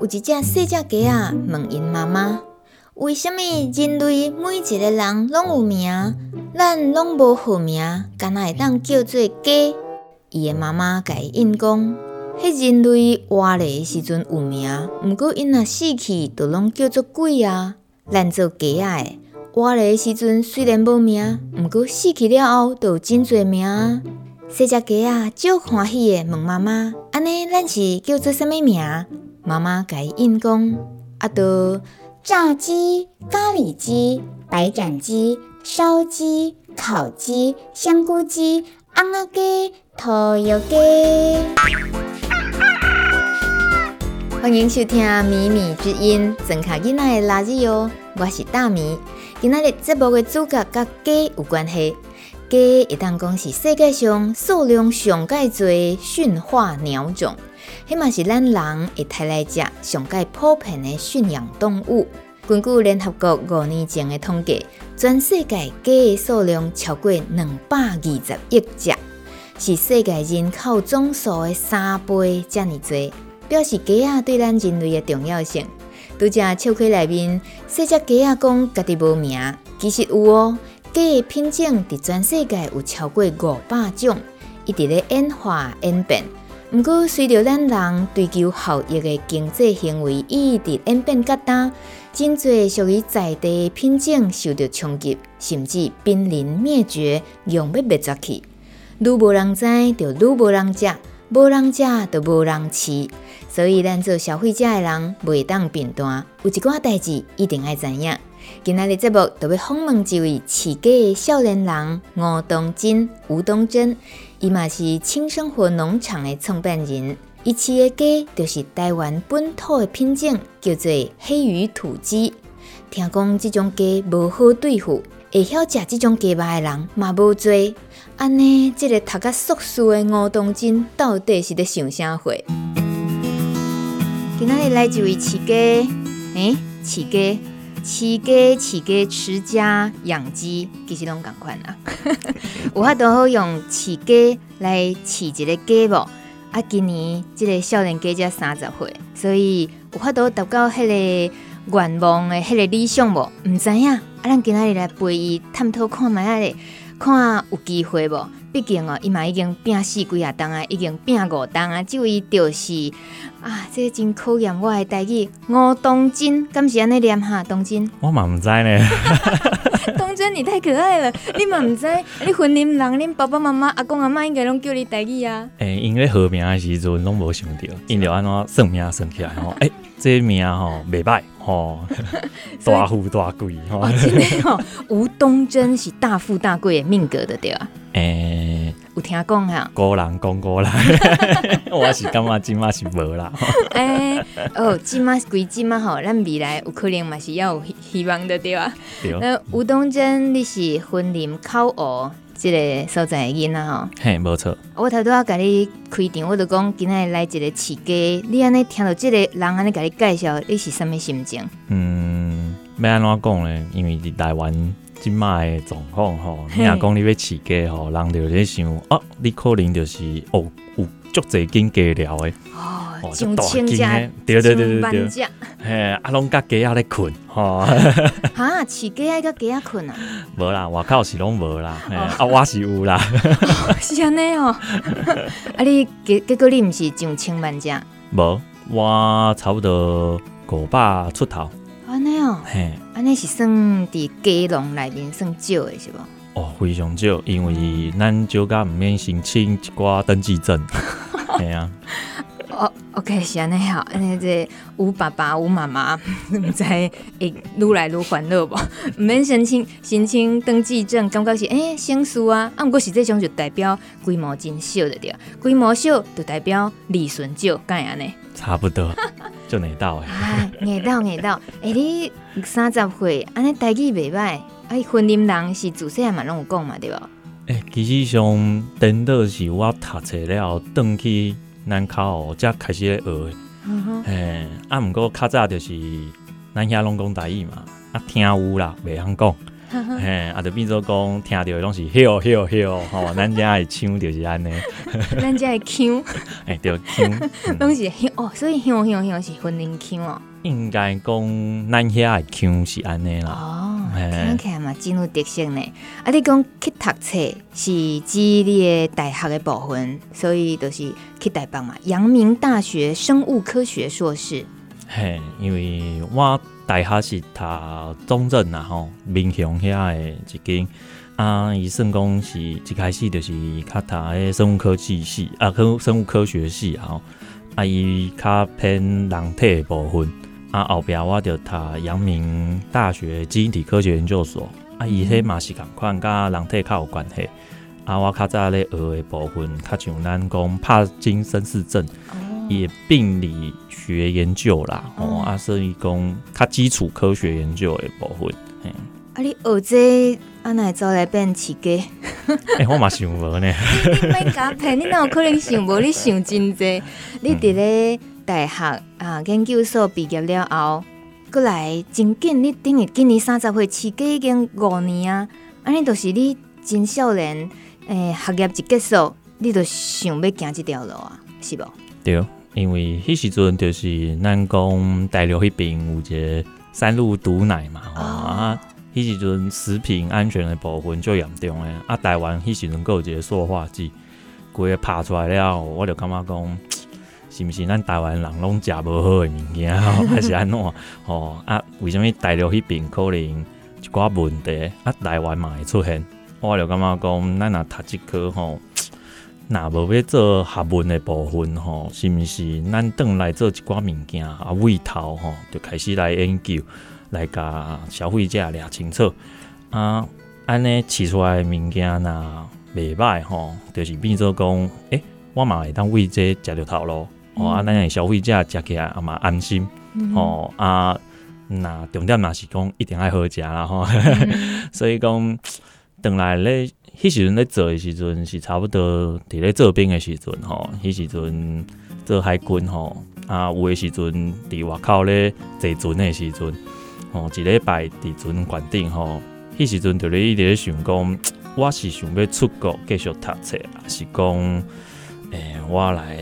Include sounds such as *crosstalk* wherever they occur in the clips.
有一只细只鸡仔问因妈妈：“为什么人类每一个人拢有名，咱拢无好名，敢若会当叫做鸡？”伊的妈妈甲伊应讲：“迄人类活咧的时阵有名，毋过因若死去，就拢叫做鬼啊。咱做鸡仔的，活咧的时阵虽然无名，毋过死去了后，就有真济名。”细只鸡仔足欢喜的问妈妈：“安尼，咱是叫做啥物名？”妈妈甲伊应讲：“阿多炸鸡、咖喱鸡、白斩鸡、烧鸡、烤鸡、香菇鸡、瓮仔鸡、拖油鸡。”欢迎收听《米米之音》，庄卡囡仔的垃圾哟。我是大米，今仔日节目的主角甲鸡有关系。鸡一旦讲是世界上数量上盖多的驯化鸟种。迄嘛是咱人会带来食上盖普遍的驯养动物。根据联合国五年前的统计，全世界鸡的数量超过两百二十亿只，是世界人口总数的三倍这么多，表示鸡仔对咱人类的重要性。拄只笑话内面，细只鸡仔讲家己无名，其实有哦。鸡的品种伫全世界有超过五百种，一直咧演化演变。毋过，随着咱人追求效益的经济行为一直演变较大，真侪属于在地的品种受到冲击，甚至濒临灭绝，用要灭绝去。愈无人知，就愈无人食；无人食，就无人饲。所以，咱做消费者的人，袂当变单，有一寡代志一定爱知影。今仔日节目就要访问一位饲鸡的少年人吴东真、吴东真。伊嘛是轻生活农场的创办人，伊饲的鸡就是台湾本土的品种，叫做黑羽土鸡。听讲这种鸡无好对付，会晓食这种鸡肉的人嘛无多。安尼，这个读甲硕士的吴东真到底是在想啥货？今日来一位饲鸡，诶、欸，饲鸡。饲鸡、饲鸡持家养鸡，其实拢共款啦。有法度好用饲鸡来饲一个鸡无？啊，今年这个少年鸡才三十岁，所以有法度达到迄个愿望的迄个理想无？毋知影。啊，咱今仔日来陪伊探讨看觅仔咧，看有机会无？毕竟哦，伊嘛已经拼四几啊档啊，已经拼五档啊，即位就是。啊，这个真考验我的代志。吴东真，敢是安尼念哈？东真，我嘛毋知呢。*laughs* 东真，你太可爱了，你嘛毋知？你婚姻人，恁爸爸妈妈、阿公阿妈应该拢叫你代志啊。诶、欸，因为号名的时阵拢无想着，因着安怎算命算起来吼，诶、欸，这个、名吼袂歹吼，*laughs* 大富大贵吼。哦，真的吼，*laughs* 吴东真是大富大贵的命格的对啊。诶、欸，有听讲哈？古人讲过来，*laughs* 我是感觉今嘛是无啦。诶、欸，哦，今嘛归今嘛吼，咱未来有可能嘛是要有希望的对啊。对。那吴东真，你是婚林口湖这个所在的囡仔吼？嘿，无错。我头拄仔甲你开场，我就讲今仔来一个饲鸡，你安尼听到这个人安尼甲你介绍，你是什么心情？嗯，要安怎讲呢？因为伫台湾。今麦的状况吼，你若讲你要饲鸡吼，人就咧想哦，你可能就是哦有足侪斤鸡寮的哦，上千只，对对对对对，只，嘿，啊拢甲鸡仔咧困吼，*laughs* 哈，饲鸡仔甲鸡仔困啊？无啦，外口是拢无啦，啊，我是有啦，*laughs* 是安尼哦，*laughs* 啊，你结结果你毋是上千万只？无，我差不多五百出头。安尼哦，嘿，安尼是算伫鸡笼内面算少的是无？哦，非常少，因为咱少甲毋免申请一寡登记证，系啊。哦，OK，是安尼好，安尼这吴爸爸、吴妈妈，*laughs* 毋知会愈来愈欢乐无？*laughs* 毋免申请申请登记证，感觉是诶，省事啊。啊，毋过实际上就代表规模真小着对，规模小就代表利润少，干安尼？差不多，就你到诶。*laughs* 哎，你到你到，诶，你三十岁，安尼代志袂歹，哎，婚姻人是自细汉嘛拢有讲嘛，对吧？诶，其实上颠倒是我读册了后，转去。咱考才开始咧学诶，嘿，啊，毋过较早就是咱遐拢讲台语嘛，啊，听有啦，袂晓讲，嘿，啊，就变做讲听到诶拢是咻咻咻，吼，*laughs* 咱遮的腔就是安尼，咱遮的腔，*laughs* 哎，对，腔，拢是响哦，所以响响响是婚姻腔哦，应该讲咱遐诶腔是安尼啦。哦听起来嘛真有特色呢。啊，你讲去读册是指你的大学的部分，所以就是去台北嘛。阳明大学生物科学硕士。嘿，因为我大学是读中正呐吼，民雄遐的一间啊，伊算讲是一开始就是较读诶生物科技系啊，科生物科学系吼，啊，伊较偏人体的部分。啊，后壁我就读阳明大学基因体科学研究所，啊，伊迄嘛是共款，甲人体较有关系。啊，我较早咧学诶部分，较像咱讲帕金森氏症，伊诶病理学研究啦，哦，啊，所以讲较基础科学研究诶部分。嘿啊，你学这安奈走来变饲鸡？哎、欸，我嘛想无呢。*laughs* 你别假骗，你哪有可能想无？你想真济，你伫咧。大学啊，研究所毕业了后，过来真紧。你等于今年三十岁，饲鸡已经五年啊。安尼都是你真少年，诶、欸，学业一结束，你就想要行即条路啊，是无？对，因为迄时阵就是咱讲大陆迄边有一个三鹿毒奶嘛，哦、啊，迄时阵食品安全的部分最严重诶。啊，台湾迄时阵有一个塑化剂，规个拍出来了，我就感觉讲。是毋是咱台湾人拢食无好诶物件，*laughs* 还是安怎？吼啊？为什物大陆迄边可能一寡问题啊？台湾嘛会出现？我就感觉讲，咱若读即科吼，*tsk* 若无要做学问诶部分吼，是毋是咱转来做一寡物件啊？胃头吼，就开始来研究，来甲消费者掠清楚啊？安尼饲出来诶物件若袂歹吼，就是变做讲，诶、我嘛会当为这食着头路路。哦，啊，咱消费者食起来也嘛安心。嗯、哦啊，那重点嘛是讲一定爱好食啦吼。嗯、*laughs* 所以讲，等来咧，迄时阵咧做诶时阵是差不多伫咧做兵诶时阵吼，迄时阵做海军吼，啊有诶时阵伫外口咧坐船诶时阵，吼一礼拜伫船馆顶吼，迄时阵就咧一直咧想讲，*tsk* 我是想要出国继续读册，还是讲？诶、欸，我来，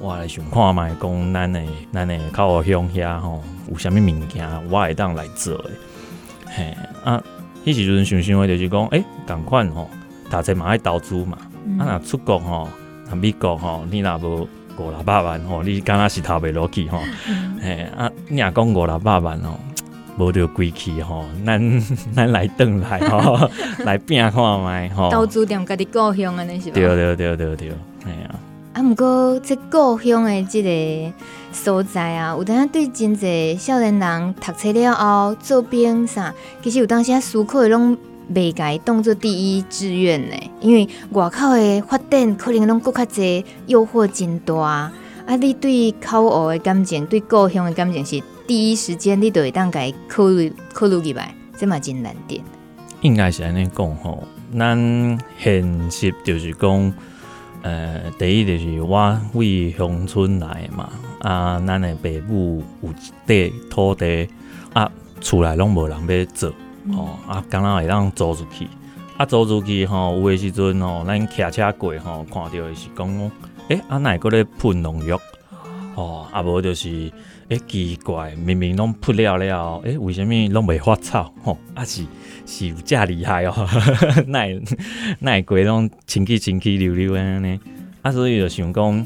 我来想看觅，讲咱诶，咱诶较好乡遐吼，有啥物物件，我会当来做诶。嘿，啊，迄时阵想想诶，就是讲，诶、欸，共款吼，读册嘛爱投资嘛，嗯、啊，若出国吼，啊，美国吼，你若无五六百万吼，你敢若是投袂落去吼。嘿，啊，你若讲五六百万吼，无着归去吼，咱 *laughs* 咱来转来吼，*laughs* 来拼看觅吼。投资点家己故乡安尼是吧？对对对对对，嘿啊。啊，毋过这故乡的这个所在啊，有当下对真侪少年人读册了后做兵啥，其实有当时思考的拢未该当做第一志愿呢，因为外口的发展可能拢搁较侪，诱惑真大。啊，你对口学的感情，对故乡的感情是第一时间你都会当甲伊考虑考虑入来，这嘛真难点。应该是安尼讲吼，咱现实就是讲。呃，第一就是我为乡村来嘛，啊，咱的爸母有一块土地，啊，厝内拢无人要做，哦，啊，敢若会当租出去，啊，租出去吼，有的时阵吼，咱骑车过吼，看到的是讲，诶、欸，啊，会个咧喷农药，哦，啊，无就是，诶、欸，奇怪，明明拢扑了了，诶、欸，为什么拢未发臭，吼，啊是。是有这么厉害哦，*laughs* 那那鬼拢清气清气溜溜安尼，啊，所以就想讲，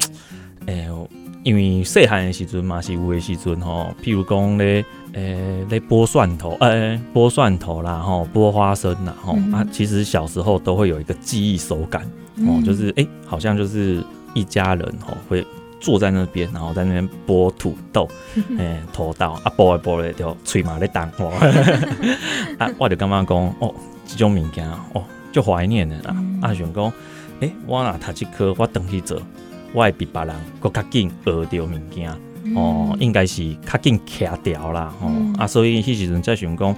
诶、欸，因为细汉的时阵嘛是有的时阵吼，譬如讲咧，诶、欸，咧剥蒜头，诶、欸，剥蒜头啦，吼，剥花生啦，吼，嗯、啊，其实小时候都会有一个记忆手感，哦、嗯，就是诶、欸，好像就是一家人吼会坐在那边，然后在那边剥土豆，*laughs* 哎、欸，土豆啊，剥来剥来就嘴嘛咧动我，*laughs* 啊，我就感觉讲哦，这种物件哦，就怀念的。啦。嗯、啊，想讲，诶、欸，我若读这科，我等去做，我会比别人更较紧学着物件，哦，应该是较紧徛掉啦，哦，嗯、啊，所以迄时阵才想讲，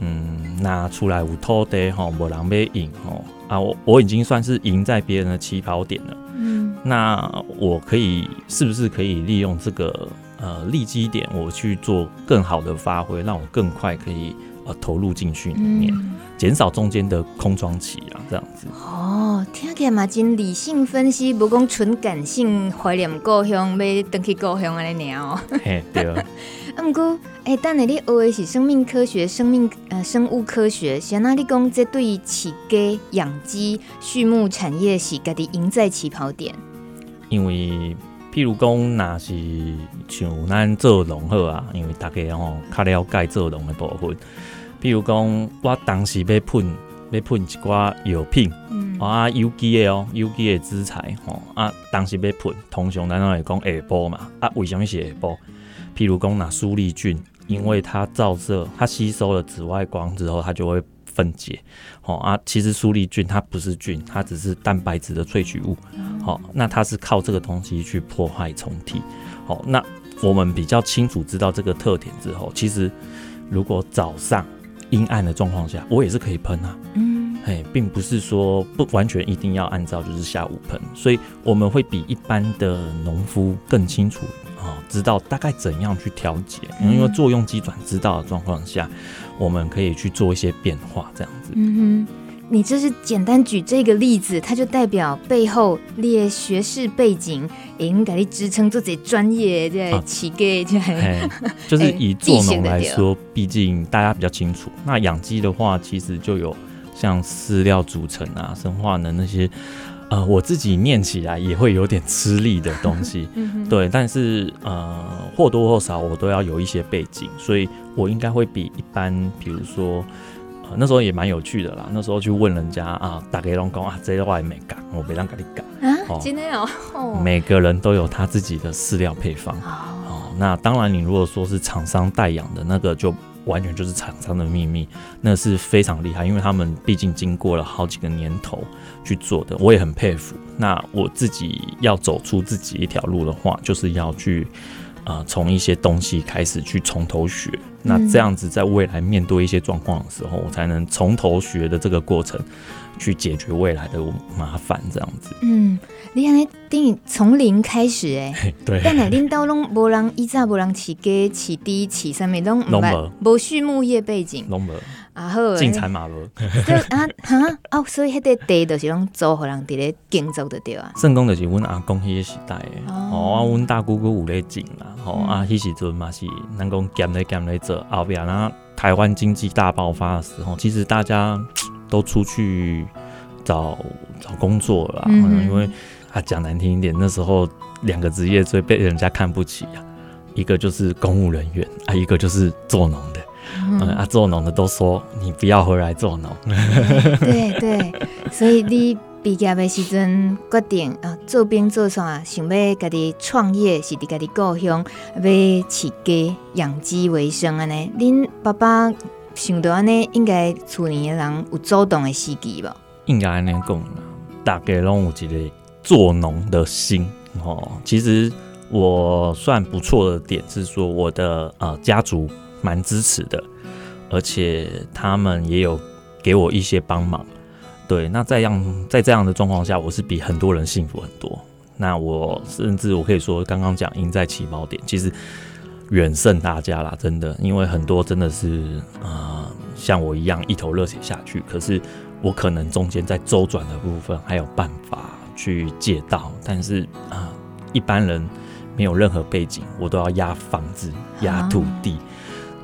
嗯，那出来有土地吼，无人要用吼，啊，我我已经算是赢在别人的起跑点了。嗯，那我可以是不是可以利用这个呃利基点，我去做更好的发挥，让我更快可以呃投入进去里面，减、嗯、少中间的空窗期啊，这样子。哦，听起来嘛，真理性分析，不讲纯感性怀念故乡，要登去故乡安尼尔哦。嘿，对啊。*laughs* 啊，毋过，哎，等下你学的是生命科学、生命呃生物科学，像那你讲这对于饲鸡、养鸡、畜牧产业是家己赢在起跑点。因为，譬如讲，若是像咱做农好啊，因为大家吼较了解做农的部分。譬如讲，我当时要喷要喷一寡药品，嗯、啊，有机的哦，有机的资材吼啊，当时要喷，通常咱拢会讲下晡嘛，啊，为什么是下晡？譬如讲，那苏力菌，因为它照射，它吸收了紫外光之后，它就会分解。好啊，其实苏力菌它不是菌，它只是蛋白质的萃取物。好，那它是靠这个东西去破坏虫体。好，那我们比较清楚知道这个特点之后，其实如果早上阴暗的状况下，我也是可以喷啊。嗯，哎，并不是说不完全一定要按照就是下午喷，所以我们会比一般的农夫更清楚啊。知道大概怎样去调节，因为作用机转知道的状况下，我们可以去做一些变化，这样子。嗯哼，你这是简单举这个例子，它就代表背后列学士背景，应该支撑做这专业在起个在。就是以做农来说，毕竟大家比较清楚。那养鸡的话，其实就有像饲料组成啊、生化能那些。呃，我自己念起来也会有点吃力的东西，*laughs* 嗯、对，但是呃或多或少我都要有一些背景，所以我应该会比一般，比如说呃那时候也蛮有趣的啦，那时候去问人家啊，大家拢讲啊，这个我也没讲，我没让给你讲啊，今天哦，哦每个人都有他自己的饲料配方，哦，哦，那当然你如果说是厂商代养的那个就。完全就是厂商的秘密，那是非常厉害，因为他们毕竟经过了好几个年头去做的，我也很佩服。那我自己要走出自己一条路的话，就是要去啊从一些东西开始去从头学，那这样子在未来面对一些状况的时候，我才能从头学的这个过程。去解决未来的麻烦，这样子。嗯，你看，等于从零开始，*laughs* 哎，对。但乃领导拢无人依早无人起鸡起低起上面拢无。无畜牧业背景，拢无。啊好，进产嘛无。对啊 *laughs* 哈？哦，所以迄个地就是拢租互人伫咧耕作的对啊。算讲就是阮阿公迄个时代的哦，啊，阮大姑姑有咧种啦，吼啊，迄时阵嘛是咱讲兼咧兼咧做，后壁那台湾经济大爆发的时候，其实大家。都出去找找工作了，嗯，因为啊讲难听一点，那时候两个职业最被人家看不起啊，一个就是公务人员啊，一个就是做农的，嗯，嗯啊做农的都说你不要回来做农，*laughs* 对对，所以你毕业的时阵决定啊做兵做啥，想要家己创业，是伫家己故乡要饲鸡养鸡为生安尼，恁爸爸。想到安尼，应该厝里的人有主动的时机吧？应该安尼讲，大家拢有一个做农的心哦。其实我算不错的点是说，我的呃家族蛮支持的，而且他们也有给我一些帮忙。对，那在样在这样的状况下，我是比很多人幸福很多。那我甚至我可以说，刚刚讲赢在起跑点，其实。远胜大家啦，真的，因为很多真的是啊、呃，像我一样一头热血下去。可是我可能中间在周转的部分还有办法去借道，但是啊、呃，一般人没有任何背景，我都要压房子、压土地，啊、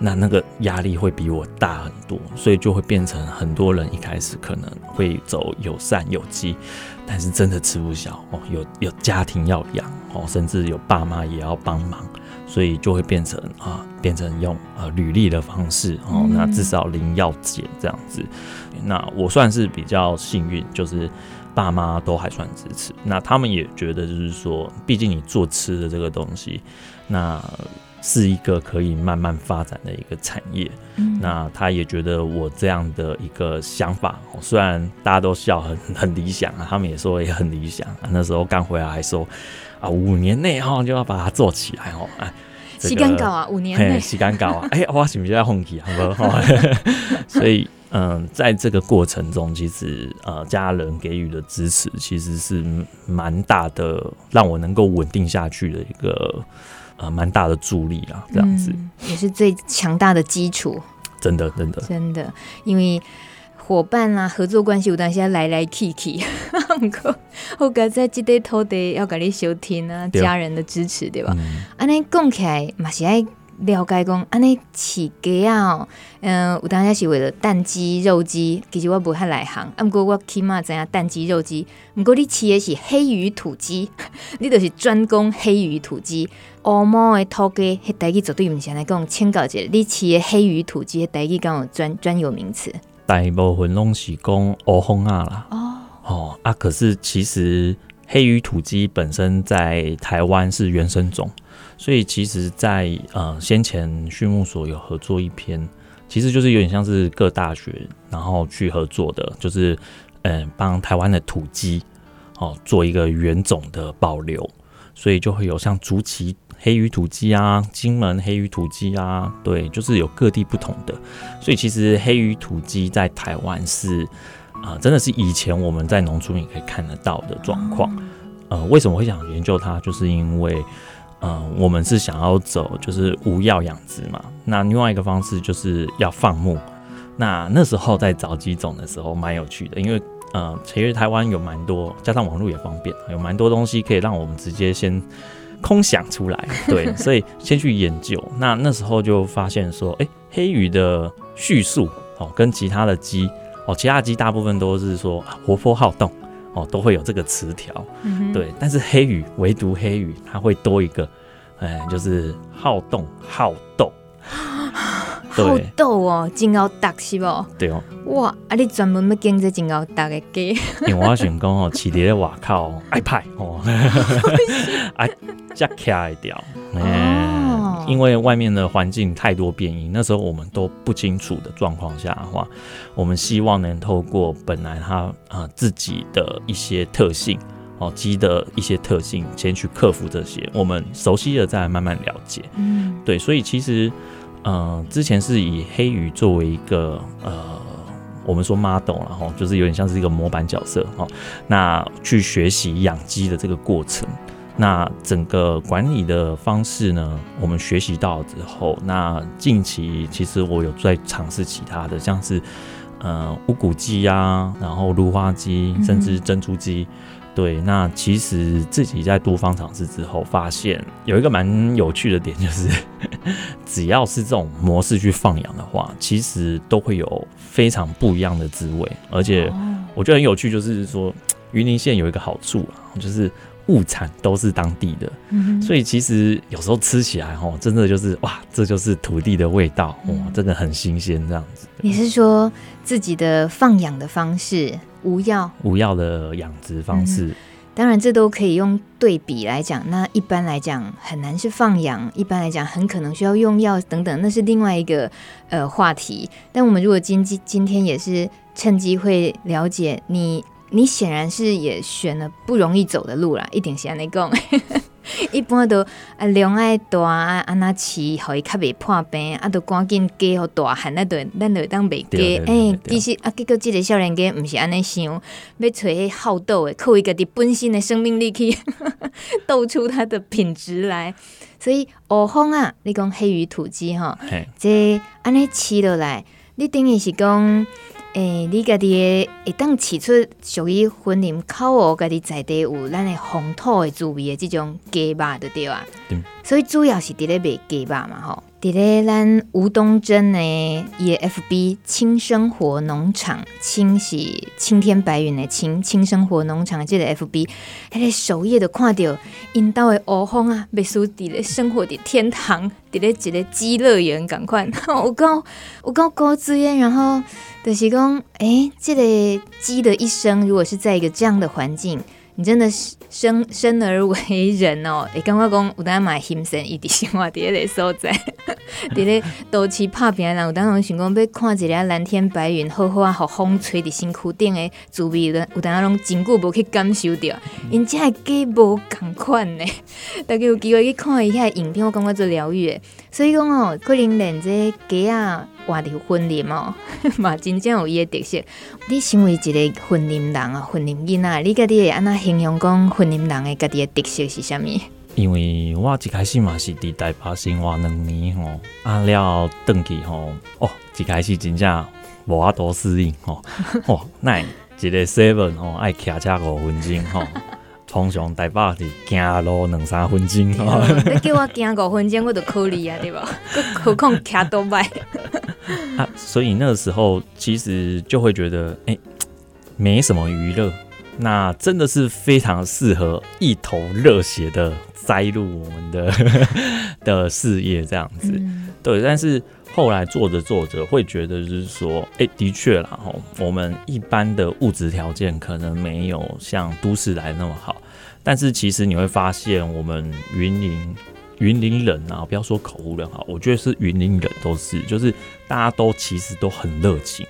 那那个压力会比我大很多，所以就会变成很多人一开始可能会走友善有机，但是真的吃不消哦，有有家庭要养哦，甚至有爸妈也要帮忙。所以就会变成啊，变成用呃履历的方式哦，那至少零要减这样子。那我算是比较幸运，就是爸妈都还算支持。那他们也觉得，就是说，毕竟你做吃的这个东西，那是一个可以慢慢发展的一个产业。嗯、那他也觉得我这样的一个想法，虽然大家都笑很很理想啊，他们也说也很理想。那时候刚回来还说啊，五年内哈就要把它做起来哦，哎。时间搞啊，五年内时间搞啊，哎、欸，我是不是在哄起，好不好？*laughs* *laughs* 所以，嗯，在这个过程中，其实呃，家人给予的支持其实是蛮大的，让我能够稳定下去的一个呃蛮大的助力啊，这样子、嗯、也是最强大的基础。真的，真的，真的，因为。伙伴啊，合作关系有当时来来去去，*laughs* 我觉在这块土地要给你收听啊，家人的支持对吧？安尼讲起来嘛是爱了解讲，安尼饲鸡啊，嗯，有当时是为了蛋鸡、肉鸡，其实我不太内行，不过我起码知影蛋鸡、肉鸡，毋过你饲的是黑鱼土鸡，*laughs* 你就是专攻黑鱼土鸡，乌毛的土鸡，迄台语绝对毋是安尼讲请教一下，你饲的黑鱼土鸡，台语敢有专专有名词？大部分拢是讲乌蜂啊啦，哦。哦啊，可是其实黑鱼土鸡本身在台湾是原生种，所以其实在，呃先前畜牧所有合作一篇，其实就是有点像是各大学然后去合作的，就是嗯帮台湾的土鸡哦做一个原种的保留，所以就会有像竹崎。黑羽土鸡啊，金门黑羽土鸡啊，对，就是有各地不同的，所以其实黑羽土鸡在台湾是啊、真的是以前我们在农村也可以看得到的状况。呃，为什么会想研究它？就是因为呃，我们是想要走就是无药养殖嘛。那另外一个方式就是要放牧。那那时候在找鸡种的时候蛮有趣的，因为呃，其实台湾有蛮多，加上网络也方便，有蛮多东西可以让我们直接先。空想出来，对，*laughs* 所以先去研究。那那时候就发现说，哎、欸，黑鱼的叙述哦，跟其他的鸡哦，其他鸡大部分都是说活泼好动哦，都会有这个词条，嗯、对。但是黑羽唯独黑羽，它会多一个，哎，就是好动好斗。好斗哦，真好打是不？对哦。哇，啊，你专门要经这真好打的鸡？因为我想讲哦，饲伫咧外口爱派哦，爱加卡一条。哦。因为外面的环境太多变异，那时候我们都不清楚的状况下的话，我们希望能透过本来它啊、呃、自己的一些特性哦，鸡的一些特性，先去克服这些，我们熟悉了再慢慢了解。嗯，对，所以其实。呃，之前是以黑鱼作为一个呃，我们说 model，然后就是有点像是一个模板角色哦。那去学习养鸡的这个过程，那整个管理的方式呢，我们学习到之后，那近期其实我有在尝试其他的，像是呃乌骨鸡啊，然后芦花鸡，甚至珍珠鸡。嗯对，那其实自己在多方尝试之后，发现有一个蛮有趣的点，就是 *laughs* 只要是这种模式去放养的话，其实都会有非常不一样的滋味。而且我觉得很有趣，就是说云林县有一个好处啊，就是物产都是当地的，所以其实有时候吃起来哦，真的就是哇，这就是土地的味道，哇，真的很新鲜这样子。你是说自己的放养的方式？无药无药的养殖方式，嗯，当然这都可以用对比来讲。那一般来讲很难是放养，一般来讲很可能需要用药等等，那是另外一个呃话题。但我们如果今今今天也是趁机会了解你，你显然是也选了不容易走的路啦，一定是安尼讲。*laughs* 一般都啊量爱大啊，安那饲，互伊较袂破病，啊，都赶紧加互大汉，那对，咱就当袂加。哎，其实啊，结果即个少年家毋是安尼想，要找迄好斗诶，靠伊家己本身的生命力去 *laughs* 斗出他的品质来。所以乌风啊，你讲黑鱼土鸡吼，这安尼饲落来，你等于是讲。诶、你家己会当饲出属于森林口哦，家己在地有咱的风土的滋味的这种鸡肉，对对啊？所以主要是伫咧卖鸡肉嘛吼。伫咧咱吴东镇的伊的 FB 青生活农场，清是青天白云的青，青生活农场的这个 FB，迄个首页都看到因兜的乌风啊，别墅伫咧生活伫天堂，伫咧一个鸡乐园共款，*laughs* 有够有够高资源，然后就是讲，诶、欸，这个鸡的一生，如果是在一个这样的环境。你真的生生而为人哦！会感觉讲有当买心生一滴生活伫迄个所在，*laughs* 伫咧都市拍拼人，有当拢想讲要看一下蓝天白云，好好啊，好风吹伫身躯顶诶滋味，有当拢真久无去感受着，因只个鸡无共款呢。*laughs* 大家有机会去看一下影片，我感觉做疗愈诶。所以讲哦，可能连这鸡啊。活着婚礼哦，*laughs* 嘛真正有伊个特色。你身为一个婚礼人啊，婚礼囡仔，你家己会安怎形容讲婚礼人诶家己个特色是啥物？因为我一开始嘛是伫台北生活两年吼，啊了转去吼，哦，一开始真正无法多适应吼，哦，那一个 seven 吼爱骑车五分钟吼。通常台北是行路两三分钟，*laughs* 你叫我行五分钟，我都可以啊，对吧？*laughs* 何况骑多迈 *laughs* 啊！所以那个时候其实就会觉得，哎、欸，没什么娱乐，那真的是非常适合一头热血的栽入我们的的事业这样子。嗯、对，但是后来做着做着，会觉得就是说，哎、欸，的确啦，吼，我们一般的物质条件可能没有像都市来那么好。但是其实你会发现，我们云林云林人啊，不要说口湖人哈，我觉得是云林人都是，就是大家都其实都很热情。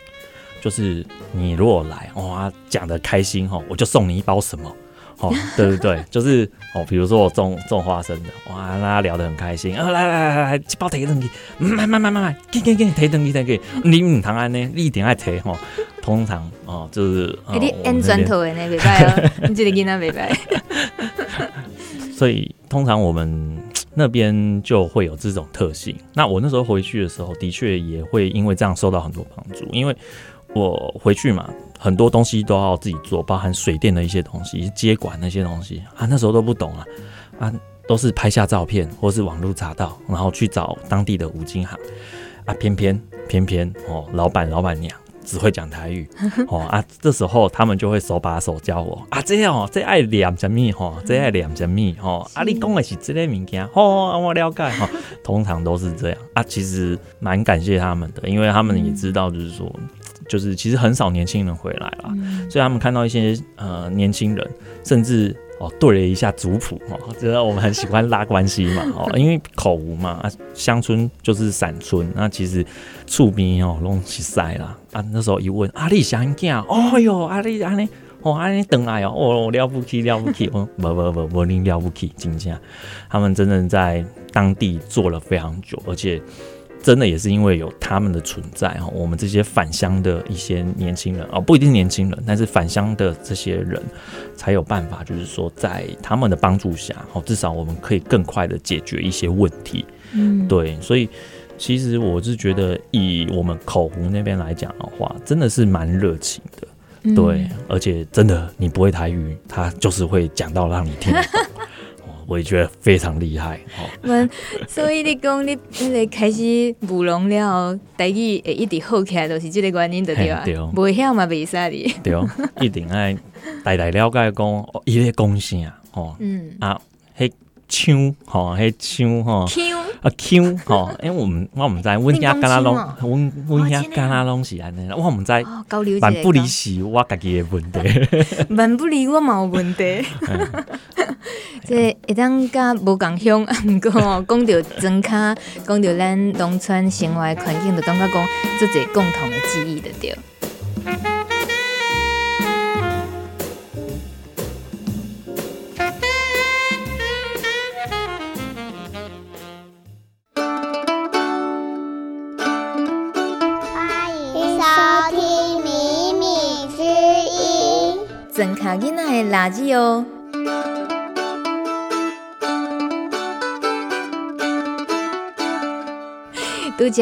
就是你如果来哇，讲的开心哈，我就送你一包什么，哦，对对对，*laughs* 就是哦，比如说我种种花生的，哇，大家聊得很开心啊，来来来来，一包提登去，买买买买买，给给给提登去提给，你唔通安呢，你一定爱提吼。通常哦，就是你按砖头的那礼拜哦，*laughs* 你这个囡仔礼拜。所以通常我们那边就会有这种特性。那我那时候回去的时候，的确也会因为这样受到很多帮助。因为我回去嘛，很多东西都要自己做，包含水电的一些东西、接管那些东西啊，那时候都不懂啊啊，都是拍下照片或是网络查到，然后去找当地的五金行啊，偏偏偏偏哦，老板老板娘。只会讲台语，*laughs* 哦啊，这时候他们就会手把手教我啊，这样哦，这爱念什么哈，这爱念什么哦，啊，你讲的是这个物件，哦，我了解哈，通常都是这样啊，其实蛮感谢他们的，因为他们也知道，就是说，就是其实很少年轻人回来了，所以他们看到一些呃年轻人，甚至。哦，对了一下族谱哦，知道我们很喜欢拉关系嘛哦，因为口无嘛啊，乡村就是散村，那其实厝边哦拢是塞啦啊。那时候一问阿里乡囝，哦哟阿里阿里哦阿里等来哦，哦了不起了不起哦，不不不不你了不起，真正他们真的在当地做了非常久，而且。真的也是因为有他们的存在哈，我们这些返乡的一些年轻人哦，不一定年轻人，但是返乡的这些人才有办法，就是说在他们的帮助下，哦，至少我们可以更快的解决一些问题。嗯，对，所以其实我是觉得，以我们口湖那边来讲的话，真的是蛮热情的，对，而且真的你不会台语，他就是会讲到让你听。*laughs* 我也觉得非常厉害，哦。所以你讲你那个开始务农了，台语会一直好起来，都是这个原因对吧？对，不会晓嘛，袂使哩。对，一定爱大大了解讲，伊咧讲啥哦。嗯啊，迄枪吼，迄枪吼。啊，Q 吼，因为我们我们在温家干那拢，温温家干那拢是安尼，我们在万不离是我家己的问题，*laughs* 万不离我嘛有问题。*laughs* 这一当甲无共乡，毋过讲着庄卡，讲着咱农村生活环境，就感觉讲做一个共同的记忆的对。庄脚囡仔的垃圾哦。*laughs* 拄只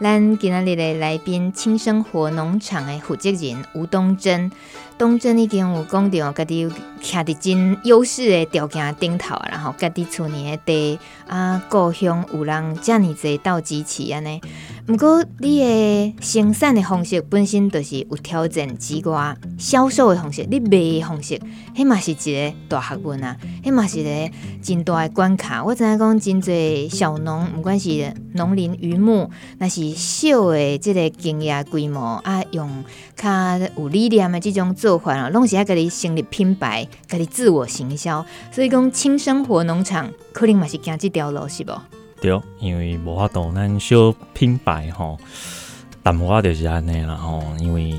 咱今仔日的来宾，青生活农场的负责人吴东珍，东珍已经有讲到，家己徛伫真优势的条件顶头，然后家己厝里的地啊，故乡有人遮尔济斗支持安尼。毋过你的生产的方式本身就是有挑战之外，销售的方式，你卖的方式，迄嘛是一个大学问啊，迄嘛是一个真大的关卡。我知影讲真济小农，毋管是农林渔牧，那是小的即个经营规模啊，用较有理念的这种做法啊，拢是要家己成立品牌，家己自我行销。所以讲轻生活农场可能嘛是行这条路，是无？对，因为无法度咱小品牌吼，淡薄仔就是安尼啦吼。因为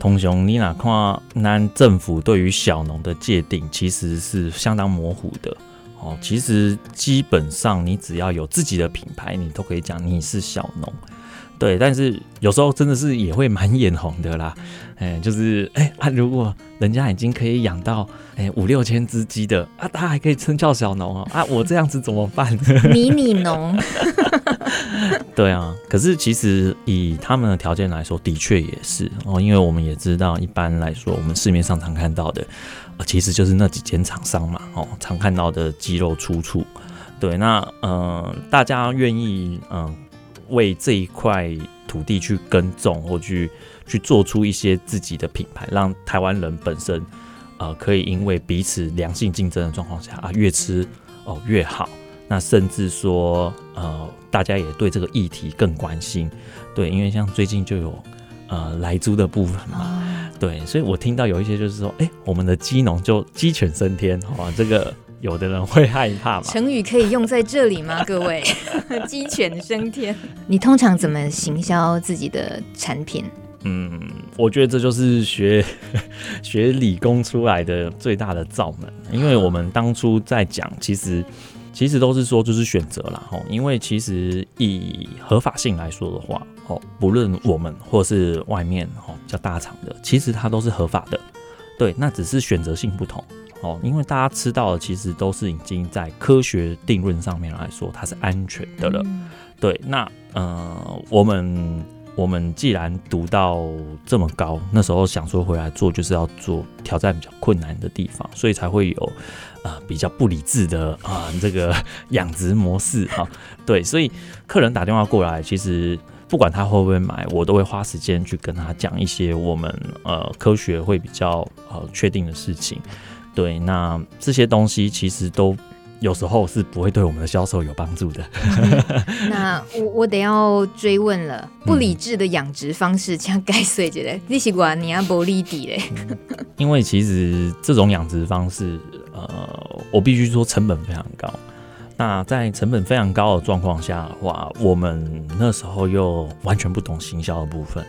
通常你若看咱政府对于小农的界定，其实是相当模糊的哦。其实基本上你只要有自己的品牌，你都可以讲你是小农。对，但是有时候真的是也会蛮眼红的啦。哎，就是哎，啊，如果人家已经可以养到哎五六千只鸡的啊，他还可以称叫小农哦啊，我这样子怎么办？*laughs* 迷你农。*laughs* 对啊，可是其实以他们的条件来说，的确也是哦，因为我们也知道，一般来说，我们市面上常看到的，呃，其实就是那几间厂商嘛，哦，常看到的鸡肉出处。对，那嗯、呃，大家愿意嗯。呃为这一块土地去耕种，或去去做出一些自己的品牌，让台湾人本身，呃，可以因为彼此良性竞争的状况下啊，越吃哦越好。那甚至说，呃，大家也对这个议题更关心。对，因为像最近就有呃来租的部分嘛，对，所以我听到有一些就是说，哎，我们的鸡农就鸡犬升天，好吧，这个。有的人会害怕吗？成语可以用在这里吗？*laughs* 各位，*laughs* 鸡犬升天。你通常怎么行销自己的产品？嗯，我觉得这就是学 *laughs* 学理工出来的最大的造门。因为我们当初在讲，其实其实都是说就是选择啦。吼。因为其实以合法性来说的话，哦，不论我们或是外面哦比较大厂的，其实它都是合法的。对，那只是选择性不同。哦，因为大家吃到的其实都是已经在科学定论上面来说，它是安全的了。嗯、对，那呃，我们我们既然读到这么高，那时候想说回来做，就是要做挑战比较困难的地方，所以才会有呃比较不理智的啊、呃、这个养殖模式哈、哦。*laughs* 对，所以客人打电话过来，其实不管他会不会买，我都会花时间去跟他讲一些我们呃科学会比较呃确定的事情。对，那这些东西其实都有时候是不会对我们的销售有帮助的。嗯、那我我得要追问了，不理智的养殖方式，这样该碎着嘞？你是管你要不理底嘞？因为其实这种养殖方式，呃，我必须说成本非常高。那在成本非常高的状况下的话，我们那时候又完全不懂行销的部分。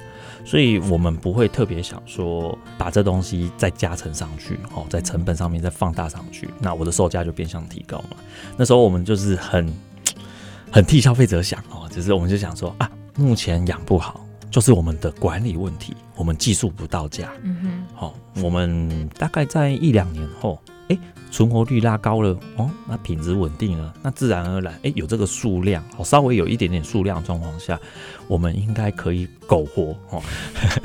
所以我们不会特别想说把这东西再加成上去，哦，在成本上面再放大上去，那我的售价就变相提高嘛。那时候我们就是很 *tsk* 很替消费者想哦，只是我们就想说啊，目前养不好就是我们的管理问题，我们技术不到家。嗯哼，好，我们大概在一两年后。哎，存活率拉高了哦，那品质稳定了，那自然而然，哎，有这个数量，哦，稍微有一点点数量状况下，我们应该可以苟活哦。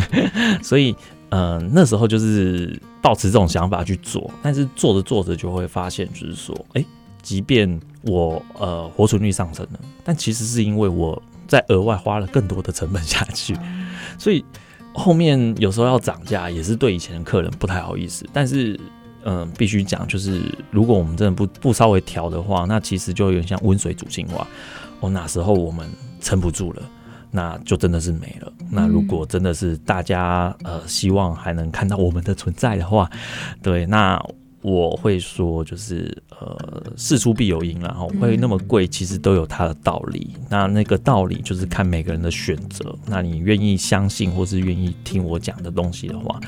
*laughs* 所以，嗯、呃，那时候就是抱持这种想法去做，但是做着做着就会发现，就是说，哎，即便我呃活存率上升了，但其实是因为我在额外花了更多的成本下去，*laughs* 所以后面有时候要涨价，也是对以前的客人不太好意思，但是。嗯，必须讲，就是如果我们真的不不稍微调的话，那其实就有点像温水煮青蛙。哦，哪时候我们撑不住了，那就真的是没了。那如果真的是大家呃希望还能看到我们的存在的话，对，那。我会说，就是呃，事出必有因，然后会那么贵，其实都有它的道理。那那个道理就是看每个人的选择。那你愿意相信，或是愿意听我讲的东西的话，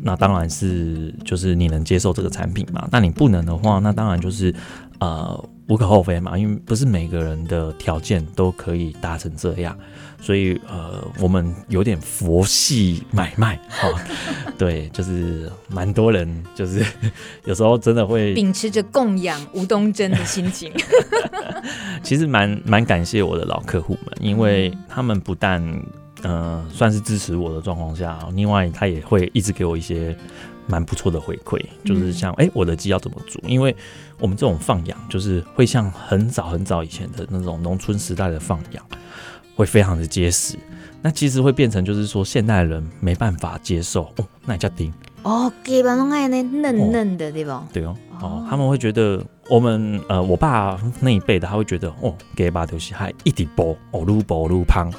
那当然是就是你能接受这个产品嘛。那你不能的话，那当然就是呃无可厚非嘛，因为不是每个人的条件都可以达成这样。所以，呃，我们有点佛系买卖，*laughs* 哈、哦，对，就是蛮多人，就是 *laughs* 有时候真的会秉持着供养吴东珍的心情。*laughs* 其实蛮蛮感谢我的老客户们，因为他们不但呃算是支持我的状况下，另外他也会一直给我一些蛮不错的回馈，就是像哎、欸、我的鸡要怎么煮，因为我们这种放养就是会像很早很早以前的那种农村时代的放养，会非常的结实。那其实会变成就是说现代人没办法接受哦，那也叫丁。哦，鸡巴拢爱那嫩嫩的对吧？对哦，哦，他们会觉得我们呃，我爸那一辈的他会觉得哦，鸡巴就是还一滴薄哦，撸薄撸胖。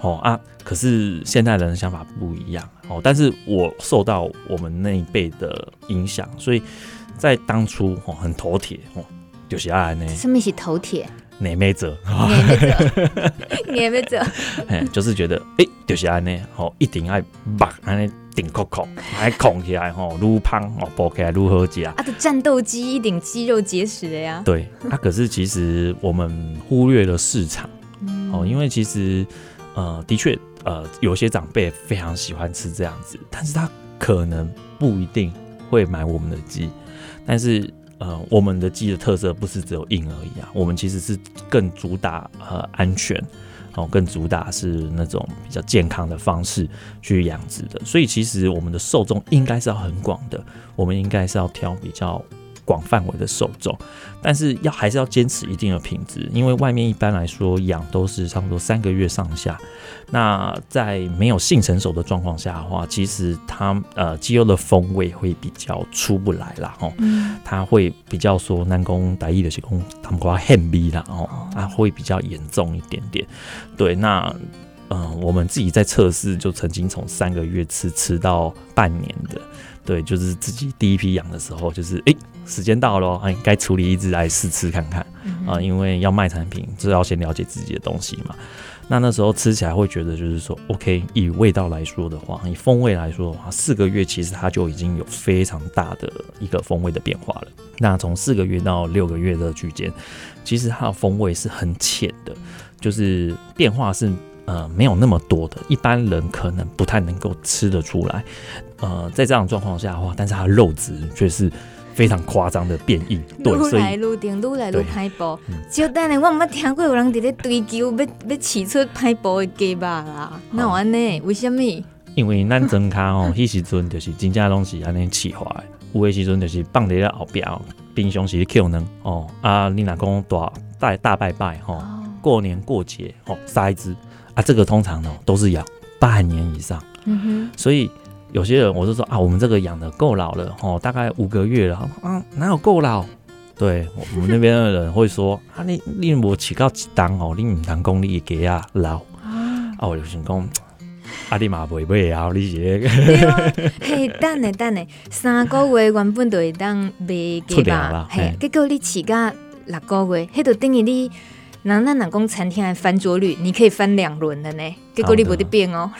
哦啊，可是现代人的想法不一样。哦，但是我受到我们那一辈的影响，所以在当初哦很头铁哦，就是爱呢，什么是头铁？奶妹者，奶妹者，*laughs* 哎，就是觉得，哎、欸，就是安尼，吼，一定爱把安尼顶扣扣，还控起来，吼，撸胖，哦，剥起来如何吃啊？战斗机一定肌肉结实的呀。对，啊，可是其实我们忽略了市场，哦、嗯，因为其实，呃，的确，呃，有些长辈非常喜欢吃这样子，但是他可能不一定会买我们的鸡，但是。呃，我们的鸡的特色不是只有硬而已啊，我们其实是更主打呃安全，然后，更主打是那种比较健康的方式去养殖的，所以其实我们的受众应该是要很广的，我们应该是要挑比较。广范围的受众，但是要还是要坚持一定的品质，因为外面一般来说养都是差不多三个月上下。那在没有性成熟的状况下的话，其实它呃鸡肉的风味会比较出不来啦。哦，它会比较说南宫大意的些公他们说很逼啦哦，它会比较严重一点点。对，那嗯、呃，我们自己在测试就曾经从三个月吃吃到半年的。对，就是自己第一批养的时候，就是哎，时间到了，哎，该处理一只来试吃看看啊，因为要卖产品，就要先了解自己的东西嘛。那那时候吃起来会觉得，就是说，OK，以味道来说的话，以风味来说的话，四个月其实它就已经有非常大的一个风味的变化了。那从四个月到六个月的区间，其实它的风味是很浅的，就是变化是。呃，没有那么多的，一般人可能不太能够吃得出来。呃，在这样状况下的话，但是它的肉质却是非常夸张的变异。对，所以愈来愈定，愈来愈歹薄。就等下我没听过有人伫咧追求要要起出歹薄的鸡肉啦。那有安呢？为什么？因为咱庄卡哦，*laughs* 迄时阵就是真正拢是安尼起化的。有的时阵就是放在了后边，冰箱是扣能哦。啊，你若讲大大大拜拜吼，过年过节吼，杀一只。啊，这个通常呢都是养半年以上，嗯哼，所以有些人我就说啊，我们这个养的够老了哦，大概五个月了啊，哪有够老？对我们那边的人会说 *laughs* 啊，你你我起到几档哦，你唔当功力给啊老啊，我就想讲 *tsk* 啊，你嘛袂买啊，你是 *laughs* 嘿，等下等下，三个月原本就会当卖给吧，嘿，结果你起到六个月，迄就等于你。那那哪公餐厅的翻桌率，你可以翻两轮的呢？结果你不得变哦。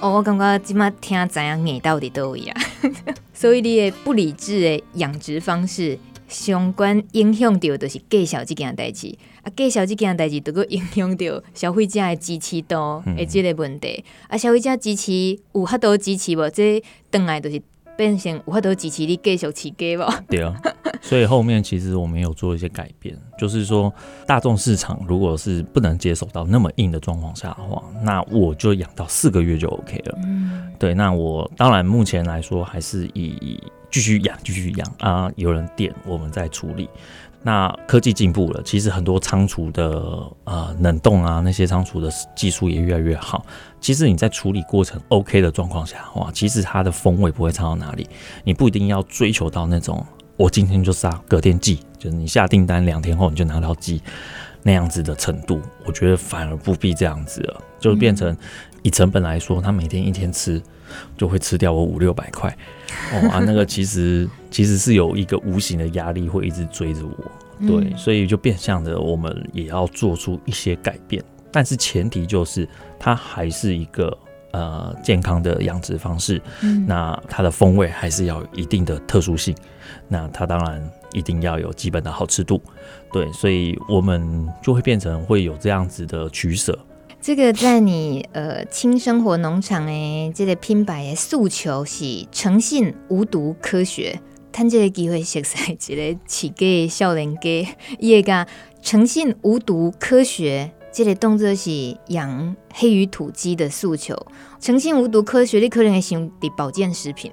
哦，我感觉即马听知影硬到底倒位啊。*laughs* 所以你的不理智的养殖方式，相关影响到就是介绍即件代志啊，介绍即件代志，都阁影响到消费者的支持度诶，即个问题。啊，消费者支持有哈多支持无？这等来就是。变成有法度支持你继续饲鸡无？对啊，所以后面其实我们有做一些改变，就是说大众市场如果是不能接受到那么硬的状况下的话，那我就养到四个月就 OK 了。嗯，对，那我当然目前来说还是以继续养继续养啊，有人点我们再处理。那科技进步了，其实很多仓储的呃冷冻啊，那些仓储的技术也越来越好。其实你在处理过程 OK 的状况下，哇，其实它的风味不会差到哪里。你不一定要追求到那种我今天就杀，隔天寄，就是你下订单两天后你就拿到鸡那样子的程度。我觉得反而不必这样子了，就变成以成本来说，他每天一天吃就会吃掉我五六百块。哦啊，*laughs* 那个其实其实是有一个无形的压力会一直追着我，对，所以就变相的我们也要做出一些改变，但是前提就是它还是一个呃健康的养殖方式，那它的风味还是要有一定的特殊性，那它当然一定要有基本的好吃度，对，所以我们就会变成会有这样子的取舍。这个在你呃轻生活农场诶，这个品牌的诉求是诚信、无毒、科学。趁这个机会，熟悉一个饲鸡的少年家，伊会讲诚信、无毒、科学这个动作是养黑羽土鸡的诉求，诚信无毒科学，你可能会想的保健食品，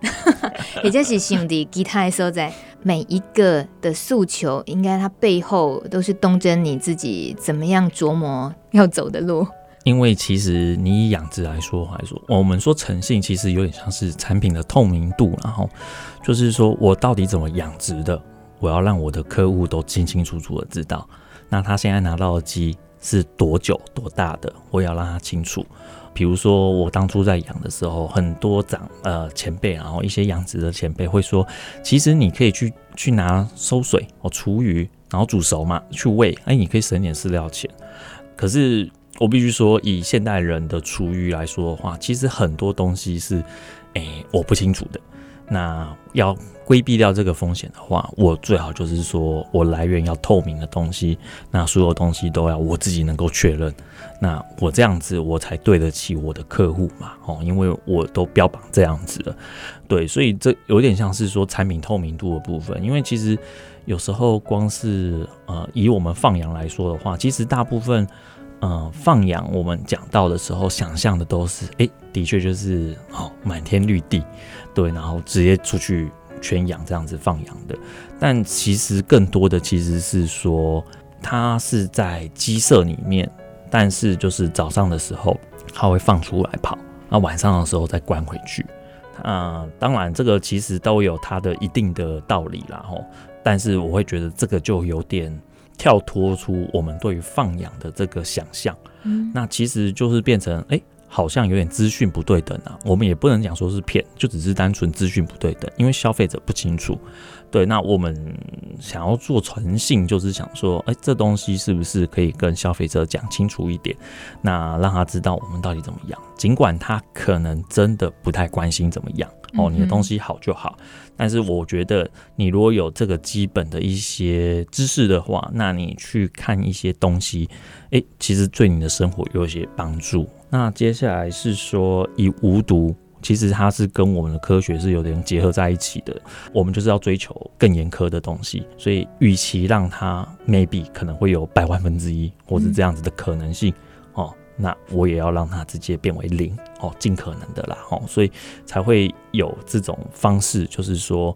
也就是想的其他的所在，每一个的诉求，应该它背后都是东征你自己怎么样琢磨要走的路。因为其实你以养殖来说来说，我们说诚信其实有点像是产品的透明度，然后就是说我到底怎么养殖的，我要让我的客户都清清楚楚的知道，那他现在拿到的鸡。是多久多大的，我也要让他清楚。比如说，我当初在养的时候，很多长呃前辈，然后一些养殖的前辈会说，其实你可以去去拿收水哦，厨余，然后煮熟嘛，去喂，哎，你可以省点饲料钱。可是我必须说，以现代人的厨余来说的话，其实很多东西是诶我不清楚的。那要规避掉这个风险的话，我最好就是说我来源要透明的东西，那所有东西都要我自己能够确认，那我这样子我才对得起我的客户嘛，哦，因为我都标榜这样子了，对，所以这有点像是说产品透明度的部分，因为其实有时候光是呃以我们放羊来说的话，其实大部分。嗯，放养我们讲到的时候，想象的都是，哎、的确就是哦，满天绿地，对，然后直接出去圈养这样子放养的。但其实更多的其实是说，它是在鸡舍里面，但是就是早上的时候它会放出来跑，那晚上的时候再关回去。啊、嗯，当然这个其实都有它的一定的道理啦，吼。但是我会觉得这个就有点。跳脱出我们对于放养的这个想象，嗯，那其实就是变成哎、欸，好像有点资讯不对等啊。我们也不能讲说是骗，就只是单纯资讯不对等，因为消费者不清楚。对，那我们想要做诚信，就是想说，哎、欸，这东西是不是可以跟消费者讲清楚一点？那让他知道我们到底怎么样，尽管他可能真的不太关心怎么样。哦，你的东西好就好，但是我觉得你如果有这个基本的一些知识的话，那你去看一些东西，哎，其实对你的生活有一些帮助。那接下来是说以无毒，其实它是跟我们的科学是有点结合在一起的。我们就是要追求更严苛的东西，所以与其让它 maybe 可能会有百万分之一或是这样子的可能性，哦。那我也要让它直接变为零哦，尽可能的啦哦，所以才会有这种方式，就是说，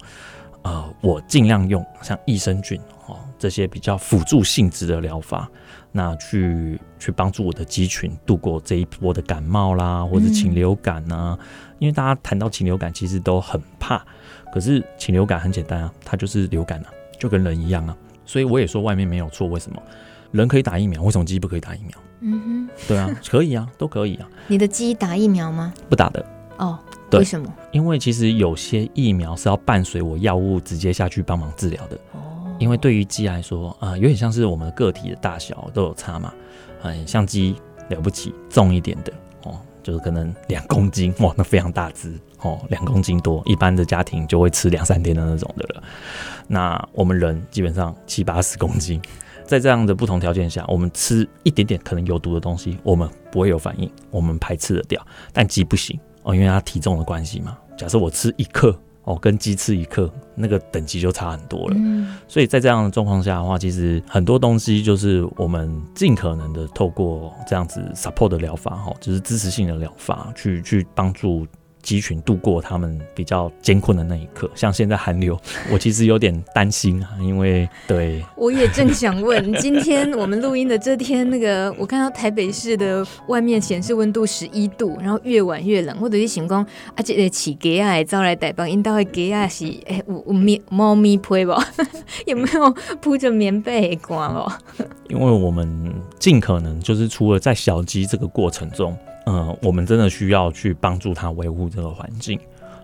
呃，我尽量用像益生菌哦这些比较辅助性质的疗法，那去去帮助我的鸡群度过这一波的感冒啦，或者禽流感呐、啊。因为大家谈到禽流感，其实都很怕，可是禽流感很简单啊，它就是流感啊，就跟人一样啊。所以我也说外面没有错，为什么人可以打疫苗，为什么鸡不可以打疫苗？嗯哼，对啊，可以啊，都可以啊。*laughs* 你的鸡打疫苗吗？不打的。哦，对，为什么？因为其实有些疫苗是要伴随我药物直接下去帮忙治疗的。哦。因为对于鸡来说，啊、有点像是我们的个体的大小都有差嘛。嗯，像鸡了不起，重一点的哦，就是可能两公斤，哇，那非常大只哦，两公斤多，一般的家庭就会吃两三天的那种的了。那我们人基本上七八十公斤。在这样的不同条件下，我们吃一点点可能有毒的东西，我们不会有反应，我们排斥的掉。但鸡不行哦，因为它体重的关系嘛。假设我吃一克哦，跟鸡翅一克，那个等级就差很多了。嗯。所以在这样的状况下的话，其实很多东西就是我们尽可能的透过这样子 support 的疗法哈，就是支持性的疗法，去去帮助。鸡群度过他们比较艰困的那一刻，像现在寒流，*laughs* 我其实有点担心啊，因为对，我也正想问，今天我们录音的这天，那个我看到台北市的外面显示温度十一度，然后越晚越冷，或者是想讲啊，这个起鸡啊，招来台北，应该会鸡啊是 *laughs* 哎，有有棉猫咪被不？*laughs* 有没有铺着棉被挂了？因为我们尽可能就是除了在小鸡这个过程中。嗯，我们真的需要去帮助它维护这个环境。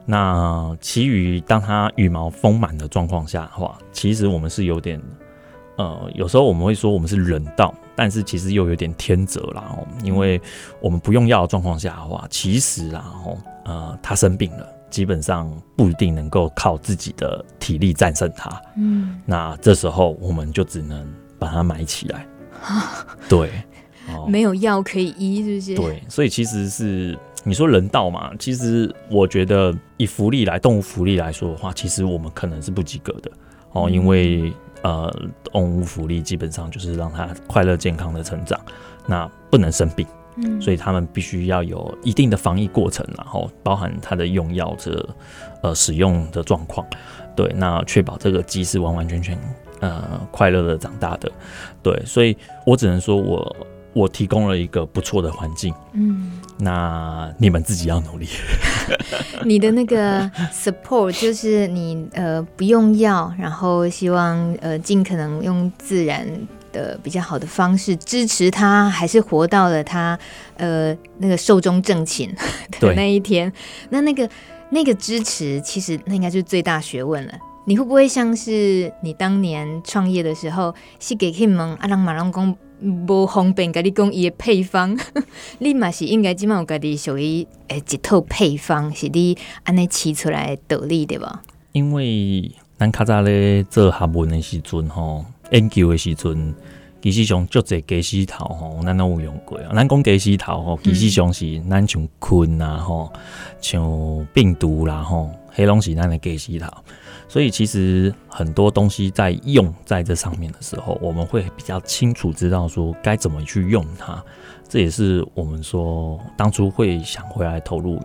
那其余当它羽毛丰满的状况下的话，其实我们是有点，呃，有时候我们会说我们是人道，但是其实又有点天责啦。哦，因为我们不用药的状况下的话，其实啦，哦，呃，它生病了，基本上不一定能够靠自己的体力战胜它。嗯，那这时候我们就只能把它埋起来。*laughs* 对。哦、没有药可以医，是不是？对，所以其实是你说人道嘛，其实我觉得以福利来动物福利来说的话，其实我们可能是不及格的。哦，因为呃，动物福利基本上就是让它快乐健康的成长，那不能生病，嗯，所以他们必须要有一定的防疫过程，然后包含它的用药这呃使用的状况，对，那确保这个鸡是完完全全呃快乐的长大的，对，所以我只能说我我提供了一个不错的环境，嗯，那你们自己要努力。*laughs* 你的那个 support 就是你呃不用药，然后希望呃尽可能用自然的比较好的方式支持他，还是活到了他呃那个寿终正寝的那一天。那那个那个支持，其实那应该就是最大学问了。你会不会像是你当年创业的时候，是给 him 阿郎马郎公？无方便甲你讲伊的配方，*laughs* 你嘛是应该即满有家己属于诶一套配方，是你安尼试出来的道理对无？因为咱较早咧做学问的时阵吼，研究的时阵，其实上足侪鸡丝头吼，咱拢有用过啊。咱讲鸡丝头吼，其实上是咱像菌啊吼，像病毒啦吼，迄拢是咱的鸡丝头。所以其实很多东西在用在这上面的时候，我们会比较清楚知道说该怎么去用它。这也是我们说当初会想回来投入，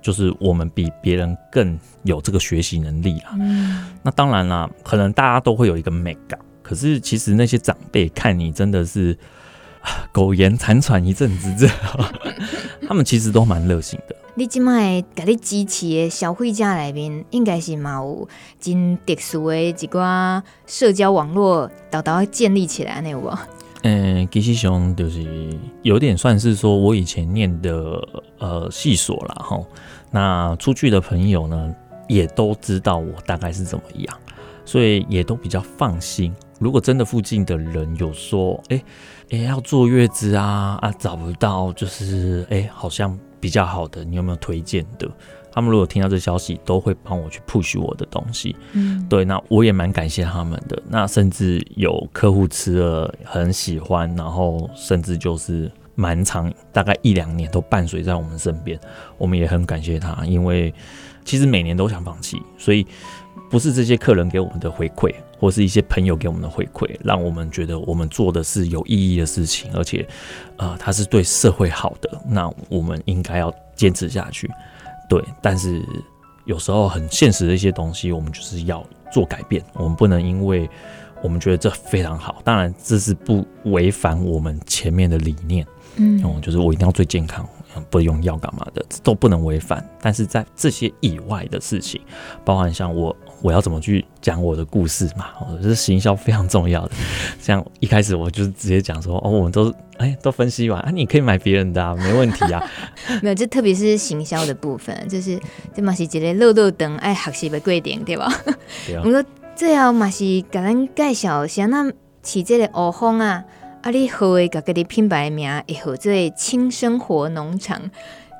就是我们比别人更有这个学习能力啦。嗯。那当然啦，可能大家都会有一个美感，可是其实那些长辈看你真的是苟延残喘一阵子之后，*laughs* 他们其实都蛮热心的。你即卖甲你支持的消费者里面，应该是嘛有真特殊的一寡社交网络，导导建立起来那个。嗯，其实上就是有点算是说我以前念的呃系所啦吼，那出去的朋友呢，也都知道我大概是怎么样，所以也都比较放心。如果真的附近的人有说，哎、欸、哎、欸、要坐月子啊啊找不到，就是哎、欸、好像。比较好的，你有没有推荐的？他们如果听到这消息，都会帮我去 push 我的东西。嗯，对，那我也蛮感谢他们的。那甚至有客户吃了很喜欢，然后甚至就是蛮长，大概一两年都伴随在我们身边。我们也很感谢他，因为其实每年都想放弃，所以不是这些客人给我们的回馈，或是一些朋友给我们的回馈，让我们觉得我们做的是有意义的事情，而且，呃，它是对社会好的，那我们应该要坚持下去。对，但是有时候很现实的一些东西，我们就是要做改变，我们不能因为我们觉得这非常好，当然这是不违反我们前面的理念，嗯，嗯，就是我一定要最健康。不用药干嘛的都不能违反，但是在这些以外的事情，包含像我我要怎么去讲我的故事嘛，这是行销非常重要的。*laughs* 像一开始我就直接讲说，哦，我们都哎、欸、都分析完啊，你可以买别人的啊，*laughs* 没问题啊。没有，这特别是行销的部分，就是这嘛是一个漏漏灯爱学习的贵点，对吧？对啊。我说最后嘛是给咱介绍，像那起这个乌风啊。啊！你好诶，个个的品牌名会号做轻生活农场，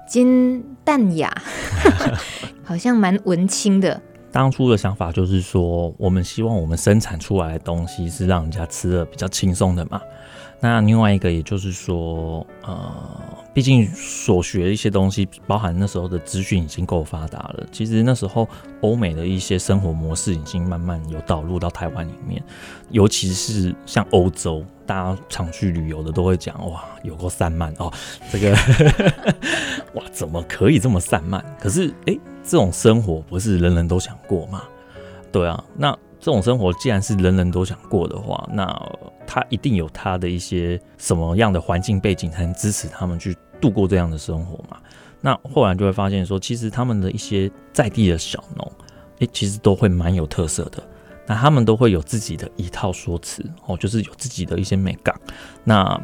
真淡雅，*laughs* 好像蛮文青的。当初的想法就是说，我们希望我们生产出来的东西是让人家吃的比较轻松的嘛。那另外一个，也就是说，呃，毕竟所学的一些东西，包含那时候的资讯已经够发达了。其实那时候欧美的一些生活模式已经慢慢有导入到台湾里面，尤其是像欧洲，大家常去旅游的都会讲，哇，有够散漫哦，这个，*laughs* 哇，怎么可以这么散漫？可是，哎，这种生活不是人人都想过吗？对啊，那。这种生活既然是人人都想过的话，那他一定有他的一些什么样的环境背景才能支持他们去度过这样的生活嘛？那后来就会发现说，其实他们的一些在地的小农，诶，其实都会蛮有特色的。那他们都会有自己的一套说辞哦，就是有自己的一些美感。那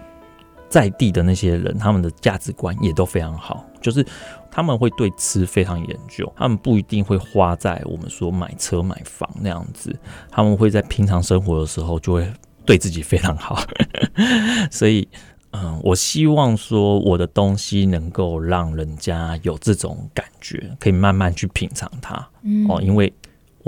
在地的那些人，他们的价值观也都非常好，就是。他们会对吃非常研究，他们不一定会花在我们说买车买房那样子，他们会在平常生活的时候就会对自己非常好。*laughs* 所以，嗯，我希望说我的东西能够让人家有这种感觉，可以慢慢去品尝它。嗯，哦，因为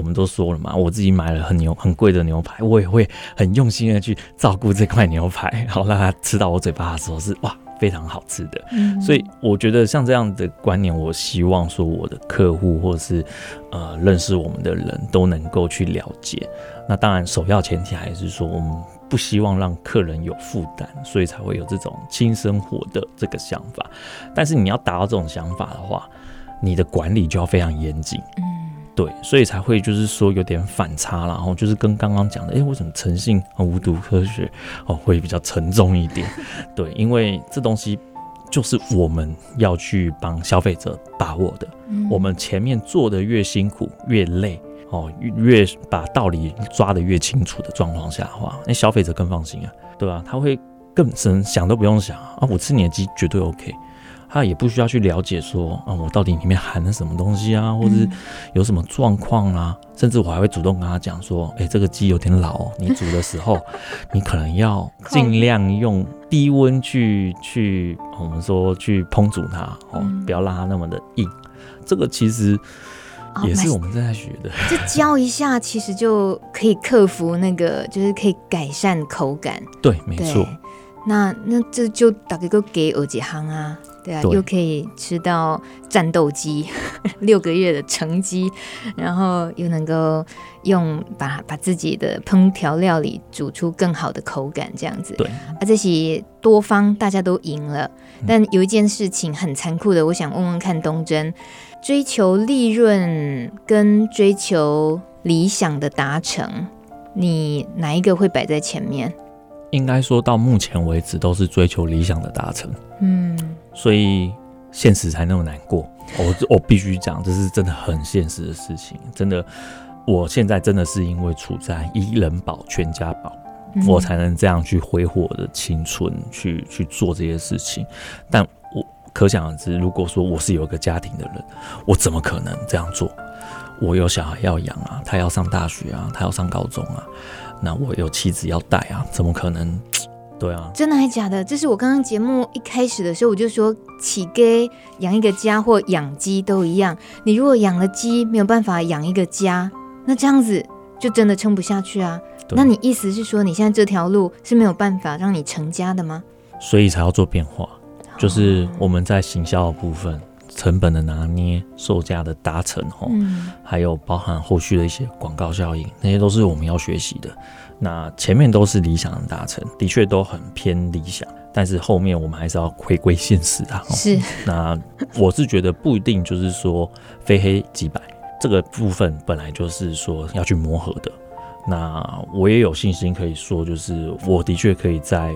我们都说了嘛，我自己买了很牛很贵的牛排，我也会很用心的去照顾这块牛排，*laughs* 好让它吃到我嘴巴的时候是哇。非常好吃的。嗯，所以我觉得像这样的观念，我希望说我的客户或者是呃认识我们的人都能够去了解。那当然，首要前提还是说我们不希望让客人有负担，所以才会有这种轻生活的这个想法。但是你要达到这种想法的话，你的管理就要非常严谨。嗯。对，所以才会就是说有点反差，然后就是跟刚刚讲的，哎，为什么诚信和无毒科学哦会比较沉重一点？*laughs* 对，因为这东西就是我们要去帮消费者把握的，嗯、我们前面做的越辛苦越累哦，越把道理抓得越清楚的状况下的话，那消费者更放心啊，对吧？他会更深想都不用想啊，我吃你的鸡绝对 OK。他也不需要去了解说，啊，我到底里面含了什么东西啊，或者是有什么状况啊，嗯、甚至我还会主动跟他讲说，哎、欸，这个鸡有点老哦，*laughs* 你煮的时候，你可能要尽量用低温去去，我们说去烹煮它哦，嗯、不要让它那么的硬。这个其实也是我们正在学的，*laughs* 这教一下，其实就可以克服那个，就是可以改善口感。对，没错。那那这就打个个给耳机行啊。对啊，对。又可以吃到战斗机 *laughs* 六个月的成绩，然后又能够用把把自己的烹调料理煮出更好的口感，这样子。对，啊，这些多方大家都赢了，但有一件事情很残酷的，我想问问看东真，追求利润跟追求理想的达成，你哪一个会摆在前面？应该说到目前为止都是追求理想的达成，嗯，所以现实才那么难过。我我必须讲，这是真的很现实的事情。真的，我现在真的是因为处在一人保全家保，嗯、我才能这样去挥霍我的青春去去做这些事情。但我可想而知，如果说我是有一个家庭的人，我怎么可能这样做？我有小孩要养啊，他要上大学啊，他要上高中啊。那我有妻子要带啊，怎么可能？对啊，真的还假的？这是我刚刚节目一开始的时候我就说，起给养一个家或养鸡都一样。你如果养了鸡没有办法养一个家，那这样子就真的撑不下去啊。那你意思是说，你现在这条路是没有办法让你成家的吗？所以才要做变化，就是我们在行销的部分。成本的拿捏、售价的达成，吼，嗯、还有包含后续的一些广告效应，那些都是我们要学习的。那前面都是理想的达成，的确都很偏理想，但是后面我们还是要回归现实啊。是，那我是觉得不一定就是说非黑即白，这个部分本来就是说要去磨合的。那我也有信心可以说，就是我的确可以在。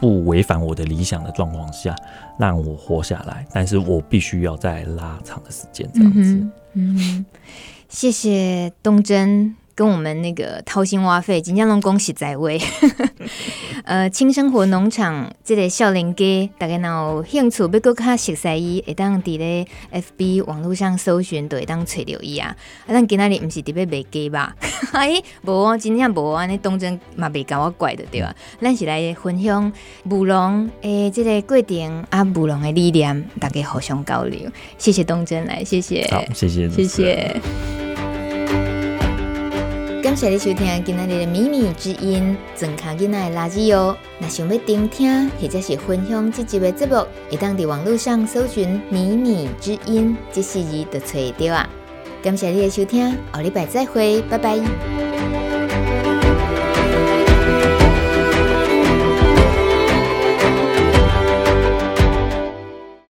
不违反我的理想的状况下，让我活下来，但是我必须要再拉长的时间，这样子。嗯，嗯，谢谢东真。跟我们那个掏心挖肺，真正拢恭喜在位。*laughs* 呃，轻生活农场这个少年家，大家若有兴趣要阁较熟悉伊，会当伫咧 FB 网络上搜寻，都会当找到伊啊。啊，咱今仔日毋是特别卖鸡吧？*laughs* 哎，无，真正无安尼东真嘛袂甲我怪的对吧？咱是来分享务农诶，这个过程啊，务农的理念，大家互相交流。谢谢东真来，谢谢，好，谢谢，谢谢。感谢你收听今天的米米之音，装卡囡仔的垃圾哟。那想要听听或者是分享这集的节目，会当在网络上搜寻“米米之音”这四字就找到啊。感谢你的收听，下礼拜再会，拜拜。